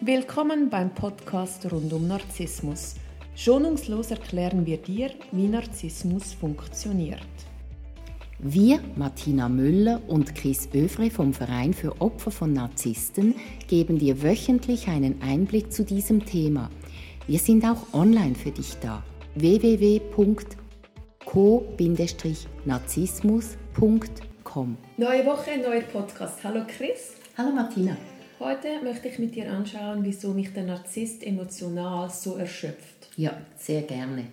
Willkommen beim Podcast rund um Narzissmus. Schonungslos erklären wir dir, wie Narzissmus funktioniert. Wir, Martina Müller und Chris Övre vom Verein für Opfer von Narzissten, geben dir wöchentlich einen Einblick zu diesem Thema. Wir sind auch online für dich da. www.co-narzissmus.com Neue Woche, neuer Podcast. Hallo Chris. Hallo Martina. Heute möchte ich mit dir anschauen, wieso mich der Narzisst emotional so erschöpft. Ja, sehr gerne.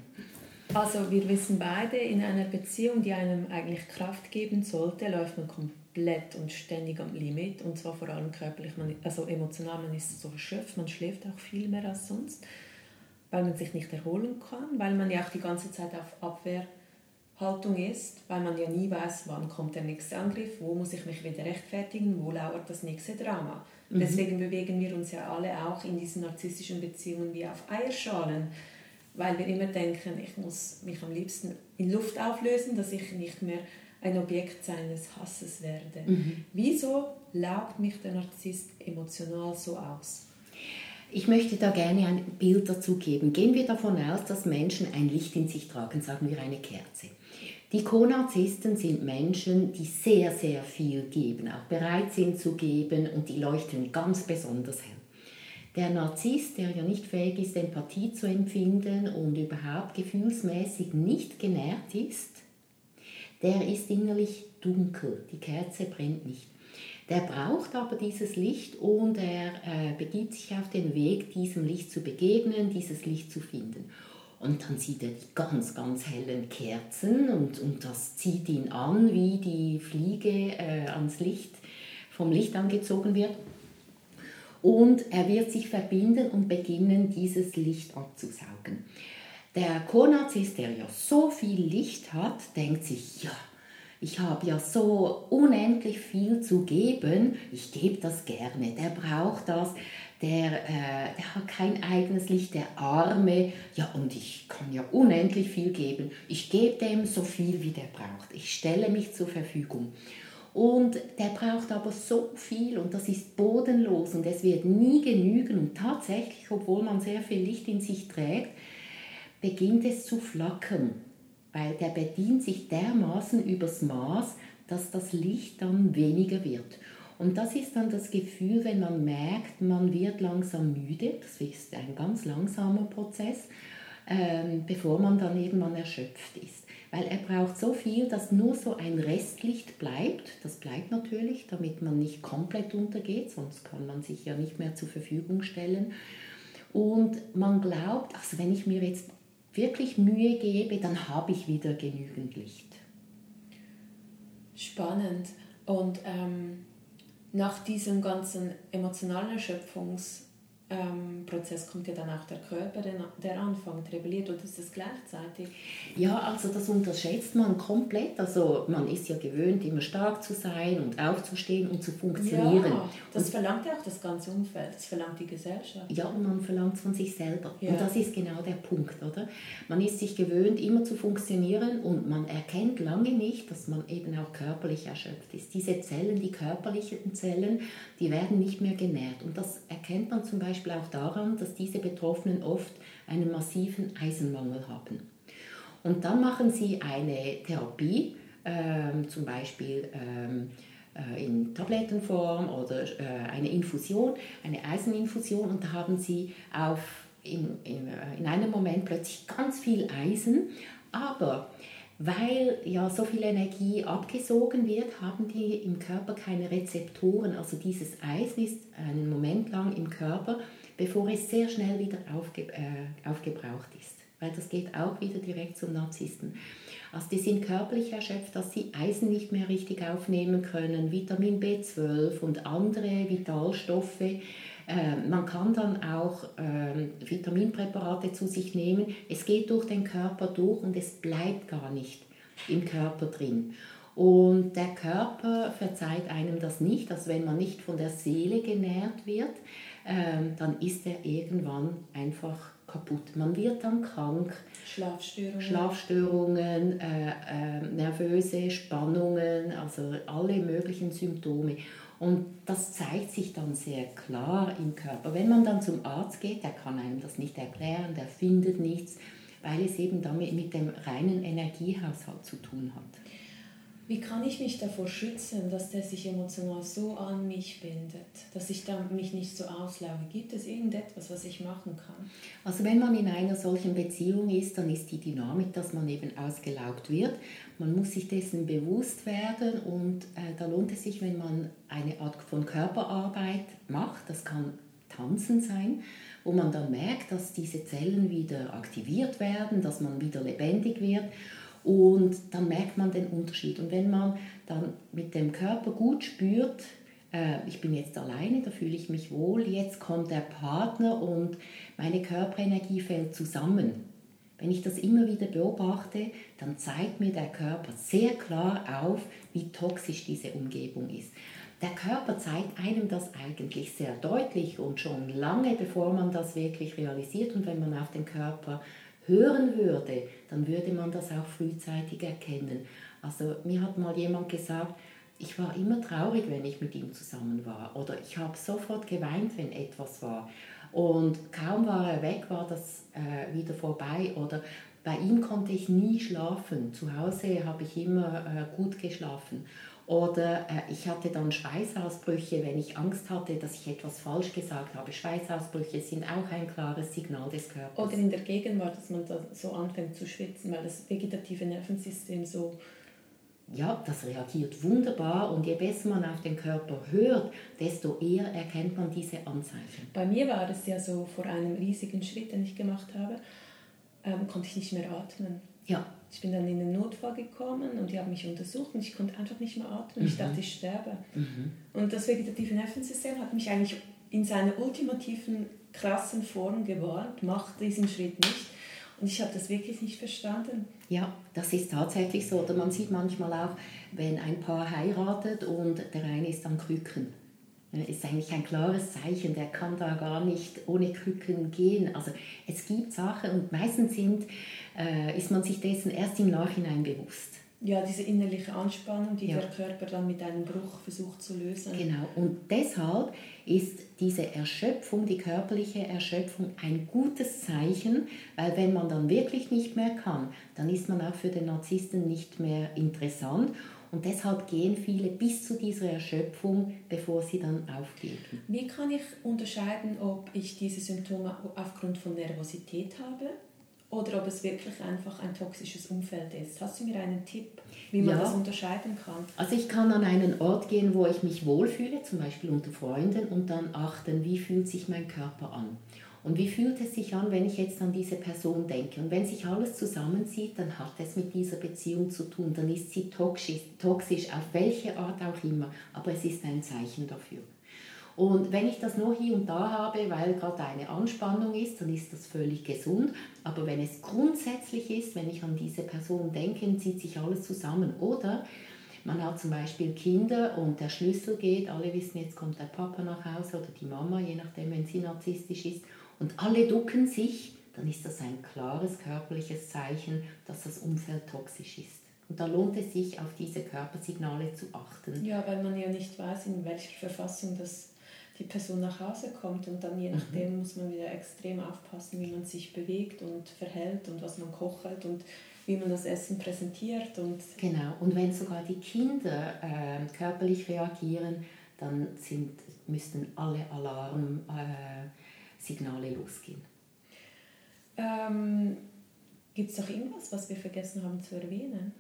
Also wir wissen beide, in einer Beziehung, die einem eigentlich Kraft geben sollte, läuft man komplett und ständig am Limit und zwar vor allem körperlich, man, also emotional, man ist so erschöpft, man schläft auch viel mehr als sonst, weil man sich nicht erholen kann, weil man ja auch die ganze Zeit auf Abwehrhaltung ist, weil man ja nie weiß, wann kommt der nächste Angriff, wo muss ich mich wieder rechtfertigen, wo lauert das nächste Drama. Mhm. Deswegen bewegen wir uns ja alle auch in diesen narzisstischen Beziehungen wie auf Eierschalen, weil wir immer denken, ich muss mich am liebsten in Luft auflösen, dass ich nicht mehr ein Objekt seines Hasses werde. Mhm. Wieso laugt mich der Narzisst emotional so aus? Ich möchte da gerne ein Bild dazu geben. Gehen wir davon aus, dass Menschen ein Licht in sich tragen, sagen wir eine Kerze. Die Co-Narzissten sind Menschen, die sehr, sehr viel geben, auch bereit sind zu geben und die leuchten ganz besonders hell. Der Narzisst, der ja nicht fähig ist, Empathie zu empfinden und überhaupt gefühlsmäßig nicht genährt ist, der ist innerlich dunkel, die Kerze brennt nicht. Der braucht aber dieses Licht und er äh, begibt sich auf den Weg, diesem Licht zu begegnen, dieses Licht zu finden. Und dann sieht er die ganz, ganz hellen Kerzen und, und das zieht ihn an, wie die Fliege äh, ans Licht, vom Licht angezogen wird. Und er wird sich verbinden und beginnen, dieses Licht abzusaugen. Der Konarzist, der ja so viel Licht hat, denkt sich, ja, ich habe ja so unendlich viel zu geben, ich gebe das gerne, der braucht das, der, äh, der hat kein eigenes Licht, der Arme, ja und ich kann ja unendlich viel geben, ich gebe dem so viel, wie der braucht, ich stelle mich zur Verfügung. Und der braucht aber so viel und das ist bodenlos und es wird nie genügen und tatsächlich, obwohl man sehr viel Licht in sich trägt, beginnt es zu flackern, weil der bedient sich dermaßen übers Maß, dass das Licht dann weniger wird. Und das ist dann das Gefühl, wenn man merkt, man wird langsam müde, das ist ein ganz langsamer Prozess, ähm, bevor man dann irgendwann erschöpft ist. Weil er braucht so viel, dass nur so ein Restlicht bleibt. Das bleibt natürlich, damit man nicht komplett untergeht, sonst kann man sich ja nicht mehr zur Verfügung stellen. Und man glaubt, also wenn ich mir jetzt wirklich Mühe gebe, dann habe ich wieder genügend Licht. Spannend. Und ähm, nach diesem ganzen emotionalen Erschöpfungs- ähm, Prozess kommt ja dann auch der Körper, der, anfängt, rebelliert oder ist das gleichzeitig? Ja, also das unterschätzt man komplett. Also man ist ja gewöhnt, immer stark zu sein und aufzustehen und zu funktionieren. Ja, das und, verlangt ja auch das ganze Umfeld, das verlangt die Gesellschaft. Ja, und man verlangt es von sich selber. Ja. Und das ist genau der Punkt, oder? Man ist sich gewöhnt, immer zu funktionieren und man erkennt lange nicht, dass man eben auch körperlich erschöpft ist. Diese Zellen, die körperlichen Zellen, die werden nicht mehr genährt. Und das erkennt man zum Beispiel Beispiel auch daran, dass diese Betroffenen oft einen massiven Eisenmangel haben. Und dann machen sie eine Therapie, ähm, zum Beispiel ähm, äh, in Tablettenform oder äh, eine Infusion, eine Eiseninfusion, und da haben sie auf, in, in, äh, in einem Moment plötzlich ganz viel Eisen, aber weil ja so viel Energie abgesogen wird, haben die im Körper keine Rezeptoren. Also dieses Eisen ist einen Moment lang im Körper, bevor es sehr schnell wieder aufge, äh, aufgebraucht ist. Weil das geht auch wieder direkt zum Narzissten. Also die sind körperlich erschöpft, dass sie Eisen nicht mehr richtig aufnehmen können, Vitamin B12 und andere Vitalstoffe man kann dann auch äh, Vitaminpräparate zu sich nehmen. Es geht durch den Körper durch und es bleibt gar nicht im Körper drin. Und der Körper verzeiht einem das nicht. Also wenn man nicht von der Seele genährt wird, ähm, dann ist er irgendwann einfach kaputt. Man wird dann krank. Schlafstörungen. Schlafstörungen, äh, äh, nervöse Spannungen, also alle möglichen Symptome. Und das zeigt sich dann sehr klar im Körper. Wenn man dann zum Arzt geht, der kann einem das nicht erklären, der findet nichts, weil es eben damit mit dem reinen Energiehaushalt zu tun hat. Wie kann ich mich davor schützen, dass der sich emotional so an mich bindet, dass ich dann mich nicht so auslaufe? Gibt es irgendetwas, was ich machen kann? Also wenn man in einer solchen Beziehung ist, dann ist die Dynamik, dass man eben ausgelaugt wird. Man muss sich dessen bewusst werden und äh, da lohnt es sich, wenn man eine Art von Körperarbeit macht. Das kann Tanzen sein, wo man dann merkt, dass diese Zellen wieder aktiviert werden, dass man wieder lebendig wird und dann merkt man den Unterschied. Und wenn man dann mit dem Körper gut spürt, äh, ich bin jetzt alleine, da fühle ich mich wohl, jetzt kommt der Partner und meine Körperenergie fällt zusammen. Wenn ich das immer wieder beobachte, dann zeigt mir der Körper sehr klar auf, wie toxisch diese Umgebung ist. Der Körper zeigt einem das eigentlich sehr deutlich und schon lange bevor man das wirklich realisiert und wenn man auf den Körper hören würde, dann würde man das auch frühzeitig erkennen. Also mir hat mal jemand gesagt, ich war immer traurig, wenn ich mit ihm zusammen war. Oder ich habe sofort geweint, wenn etwas war. Und kaum war er weg, war das äh, wieder vorbei. Oder bei ihm konnte ich nie schlafen. Zu Hause habe ich immer äh, gut geschlafen. Oder äh, ich hatte dann Schweißausbrüche, wenn ich Angst hatte, dass ich etwas falsch gesagt habe. Schweißausbrüche sind auch ein klares Signal des Körpers. Oder in der Gegenwart, dass man da so anfängt zu schwitzen, weil das vegetative Nervensystem so... Ja, das reagiert wunderbar und je besser man auf den Körper hört, desto eher erkennt man diese Anzeichen. Bei mir war es ja so, vor einem riesigen Schritt, den ich gemacht habe, ähm, konnte ich nicht mehr atmen. Ja. Ich bin dann in den Notfall gekommen und die haben mich untersucht und ich konnte einfach nicht mehr atmen. Mhm. Ich dachte, ich sterbe. Mhm. Und das vegetative Nervensystem hat mich eigentlich in seiner ultimativen, krassen Form gewarnt, macht diesen Schritt nicht. Und ich habe das wirklich nicht verstanden. Ja, das ist tatsächlich so. Oder man sieht manchmal auch, wenn ein Paar heiratet und der eine ist am Krücken. Ist eigentlich ein klares Zeichen, der kann da gar nicht ohne Krücken gehen. Also es gibt Sachen und meistens sind äh, ist man sich dessen erst im Nachhinein bewusst. Ja, diese innerliche Anspannung, die ja. der Körper dann mit einem Bruch versucht zu lösen. Genau, und deshalb ist diese Erschöpfung, die körperliche Erschöpfung, ein gutes Zeichen, weil wenn man dann wirklich nicht mehr kann, dann ist man auch für den Narzissten nicht mehr interessant. Und deshalb gehen viele bis zu dieser Erschöpfung, bevor sie dann aufgeben. Wie kann ich unterscheiden, ob ich diese Symptome aufgrund von Nervosität habe oder ob es wirklich einfach ein toxisches Umfeld ist. Hast du mir einen Tipp, wie man ja. das unterscheiden kann? Also ich kann an einen Ort gehen, wo ich mich wohlfühle, zum Beispiel unter Freunden, und dann achten, wie fühlt sich mein Körper an. Und wie fühlt es sich an, wenn ich jetzt an diese Person denke? Und wenn sich alles zusammenzieht, dann hat es mit dieser Beziehung zu tun. Dann ist sie toxisch, toxisch auf welche Art auch immer. Aber es ist ein Zeichen dafür. Und wenn ich das nur hier und da habe, weil gerade eine Anspannung ist, dann ist das völlig gesund. Aber wenn es grundsätzlich ist, wenn ich an diese Person denke, zieht sich alles zusammen. Oder man hat zum Beispiel Kinder und der Schlüssel geht, alle wissen, jetzt kommt der Papa nach Hause oder die Mama, je nachdem, wenn sie narzisstisch ist, und alle ducken sich, dann ist das ein klares körperliches Zeichen, dass das Umfeld toxisch ist. Und da lohnt es sich, auf diese Körpersignale zu achten. Ja, weil man ja nicht weiß, in welcher Verfassung das die Person nach Hause kommt und dann je mhm. nachdem mhm. muss man wieder extrem aufpassen, wie man sich bewegt und verhält und was man kocht und wie man das Essen präsentiert. Und genau, und wenn sogar die Kinder äh, körperlich reagieren, dann sind, müssten alle Alarmsignale äh, losgehen. Ähm, Gibt es noch irgendwas, was wir vergessen haben zu erwähnen?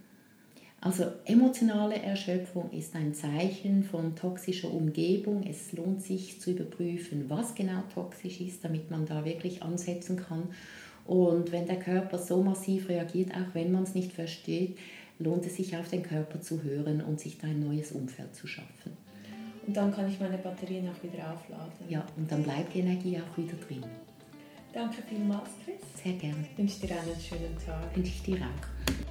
Also emotionale Erschöpfung ist ein Zeichen von toxischer Umgebung. Es lohnt sich zu überprüfen, was genau toxisch ist, damit man da wirklich ansetzen kann. Und wenn der Körper so massiv reagiert, auch wenn man es nicht versteht, lohnt es sich auf den Körper zu hören und sich da ein neues Umfeld zu schaffen. Und dann kann ich meine Batterien auch wieder aufladen. Ja, und dann bleibt die Energie auch wieder drin. Danke vielmals, Chris. Sehr gerne. Ich wünsche dir einen schönen Tag. Wünsche ich dir auch.